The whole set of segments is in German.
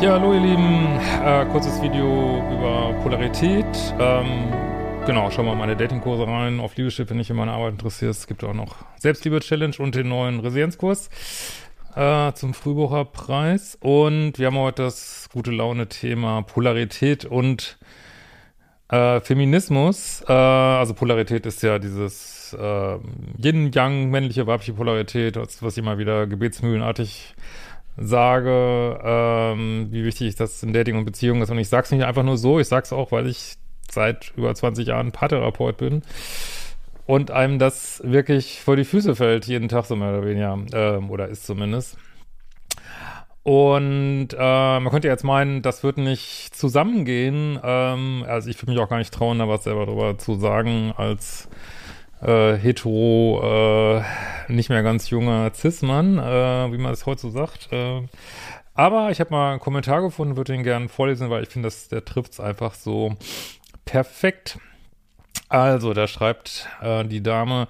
Ja, hallo ihr Lieben, äh, kurzes Video über Polarität. Ähm, genau, schau mal meine Datingkurse rein. Auf Liebeschiff, wenn dich in meiner Arbeit interessiert. Es gibt auch noch Selbstliebe-Challenge und den neuen Resilienzkurs äh, zum Frühbucherpreis. Und wir haben heute das gute Laune-Thema Polarität und äh, Feminismus. Äh, also Polarität ist ja dieses äh, Yin-Yang, männliche, weibliche Polarität, was immer wieder gebetsmühlenartig sage, ähm, wie wichtig das in Dating und Beziehungen ist. Und ich sag's nicht einfach nur so, ich sag's auch, weil ich seit über 20 Jahren Paartherapeut bin und einem das wirklich vor die Füße fällt, jeden Tag so mehr oder weniger, ähm, oder ist zumindest. Und äh, man könnte jetzt meinen, das wird nicht zusammengehen. Ähm, also ich würde mich auch gar nicht trauen, da was selber drüber zu sagen, als äh, hetero, äh, nicht mehr ganz junger Cis-Mann, äh, wie man es heute so sagt. Äh, aber ich habe mal einen Kommentar gefunden, würde ihn gerne vorlesen, weil ich finde, der trifft es einfach so perfekt. Also, da schreibt äh, die Dame,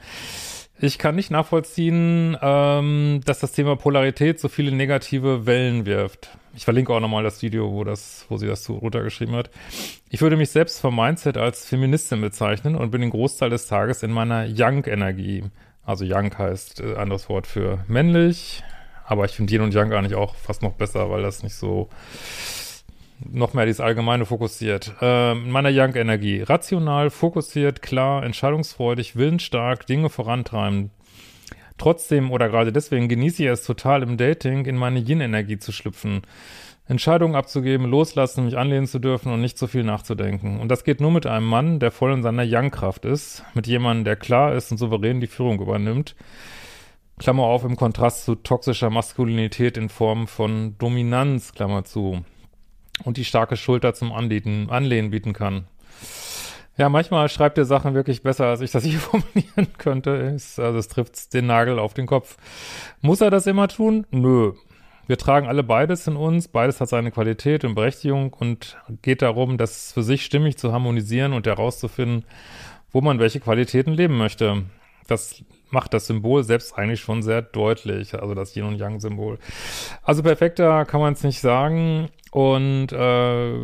ich kann nicht nachvollziehen, ähm, dass das Thema Polarität so viele negative Wellen wirft. Ich verlinke auch nochmal das Video, wo das, wo sie das so runtergeschrieben hat. Ich würde mich selbst vom Mindset als Feministin bezeichnen und bin den Großteil des Tages in meiner Young-Energie. Also Young heißt äh, anderes Wort für männlich, aber ich finde Yin und Yang eigentlich auch fast noch besser, weil das nicht so noch mehr dieses Allgemeine fokussiert. In meiner Young-Energie. Rational, fokussiert, klar, entscheidungsfreudig, willensstark, Dinge vorantreiben. Trotzdem oder gerade deswegen genieße ich es total im Dating, in meine Yin-Energie zu schlüpfen. Entscheidungen abzugeben, loslassen, mich anlehnen zu dürfen und nicht so viel nachzudenken. Und das geht nur mit einem Mann, der voll in seiner Yang-Kraft ist, mit jemandem, der klar ist und souverän die Führung übernimmt. Klammer auf, im Kontrast zu toxischer Maskulinität in Form von Dominanz, Klammer zu. Und die starke Schulter zum Anlehnen, Anlehnen bieten kann. Ja, manchmal schreibt er Sachen wirklich besser, als ich das hier formulieren könnte. also es trifft den Nagel auf den Kopf. Muss er das immer tun? Nö. Wir tragen alle beides in uns, beides hat seine Qualität und Berechtigung und geht darum, das für sich stimmig zu harmonisieren und herauszufinden, wo man welche Qualitäten leben möchte. Das macht das Symbol selbst eigentlich schon sehr deutlich, also das Yin und Yang Symbol. Also perfekter kann man es nicht sagen und äh,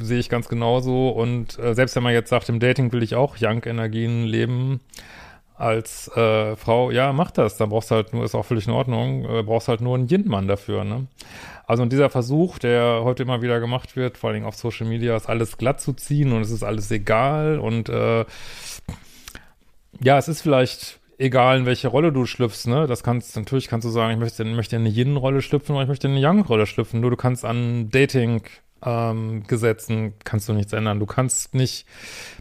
sehe ich ganz genauso und äh, selbst wenn man jetzt sagt, im Dating will ich auch Yang Energien leben, als äh, Frau, ja, mach das. Dann brauchst du halt nur, ist auch völlig in Ordnung, äh, brauchst halt nur einen Yin-Mann dafür, ne? Also und dieser Versuch, der heute immer wieder gemacht wird, vor allem auf Social Media, ist alles glatt zu ziehen und es ist alles egal und äh, ja, es ist vielleicht egal, in welche Rolle du schlüpfst, ne? Das kannst, natürlich kannst du sagen, ich möchte, möchte in eine Yin-Rolle schlüpfen oder ich möchte in eine Yang-Rolle schlüpfen. Nur du kannst an Dating ähm, Gesetzen kannst du nichts ändern. Du kannst nicht,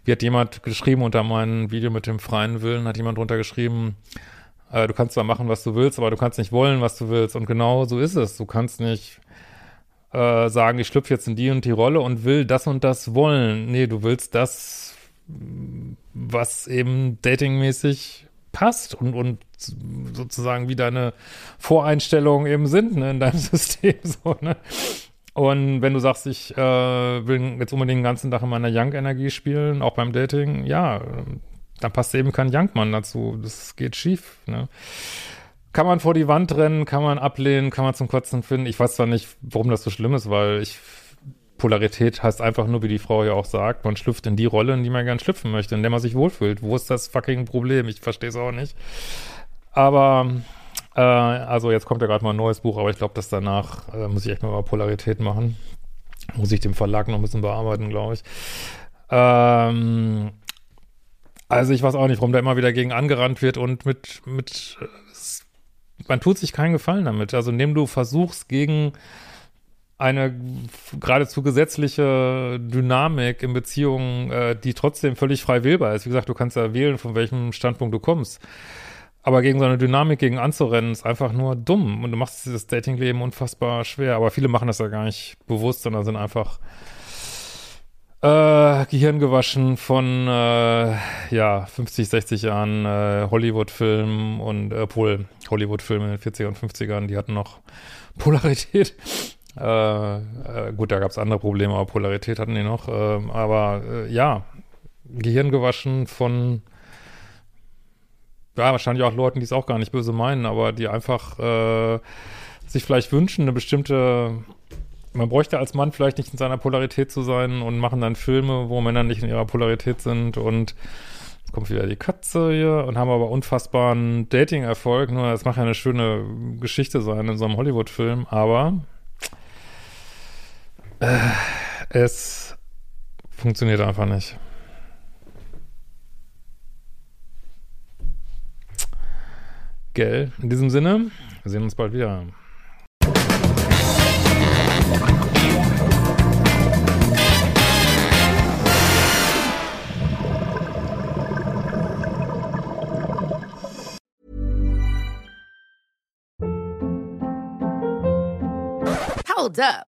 wie hat jemand geschrieben unter meinem Video mit dem freien Willen, hat jemand drunter geschrieben, äh, du kannst zwar machen, was du willst, aber du kannst nicht wollen, was du willst. Und genau so ist es. Du kannst nicht äh, sagen, ich schlüpfe jetzt in die und die Rolle und will das und das wollen. Nee, du willst das, was eben datingmäßig passt und, und sozusagen wie deine Voreinstellungen eben sind ne, in deinem System. So, ne? Und wenn du sagst, ich äh, will jetzt unbedingt den ganzen Tag in meiner Young-Energie spielen, auch beim Dating, ja, dann passt eben kein Young-Mann dazu. Das geht schief. Ne? Kann man vor die Wand rennen, kann man ablehnen, kann man zum Kotzen finden. Ich weiß zwar nicht, warum das so schlimm ist, weil ich Polarität heißt einfach nur, wie die Frau ja auch sagt, man schlüpft in die Rolle, in die man gern schlüpfen möchte, in der man sich wohlfühlt. Wo ist das fucking Problem? Ich verstehe es auch nicht. Aber äh, also jetzt kommt ja gerade mal ein neues Buch, aber ich glaube, dass danach äh, muss ich echt mal Polarität machen. Muss ich dem Verlag noch ein bisschen bearbeiten, glaube ich. Ähm, also ich weiß auch nicht, warum da immer wieder gegen angerannt wird und mit, mit man tut sich keinen Gefallen damit. Also indem du versuchst, gegen eine geradezu gesetzliche Dynamik in Beziehungen, äh, die trotzdem völlig frei wählbar ist. Wie gesagt, du kannst ja wählen, von welchem Standpunkt du kommst. Aber gegen so eine Dynamik gegen anzurennen, ist einfach nur dumm. Und du machst dieses Datingleben unfassbar schwer. Aber viele machen das ja gar nicht bewusst, sondern sind einfach äh, Gehirn gewaschen von äh, ja 50, 60 Jahren äh, Hollywood-Filmen und äh, Pol Hollywood-Filme in den 40er und 50ern, die hatten noch Polarität. Äh, äh, gut, da gab es andere Probleme, aber Polarität hatten die noch. Äh, aber äh, ja, Gehirn gewaschen von ja, wahrscheinlich auch Leuten, die es auch gar nicht böse meinen, aber die einfach äh, sich vielleicht wünschen, eine bestimmte man bräuchte als Mann vielleicht nicht in seiner Polarität zu sein und machen dann Filme, wo Männer nicht in ihrer Polarität sind und jetzt kommt wieder die Katze hier und haben aber unfassbaren Dating-Erfolg. Nur das macht ja eine schöne Geschichte sein in so einem Hollywood-Film, aber äh, es funktioniert einfach nicht. Gell? In diesem Sinne, wir sehen uns bald wieder. Hold up.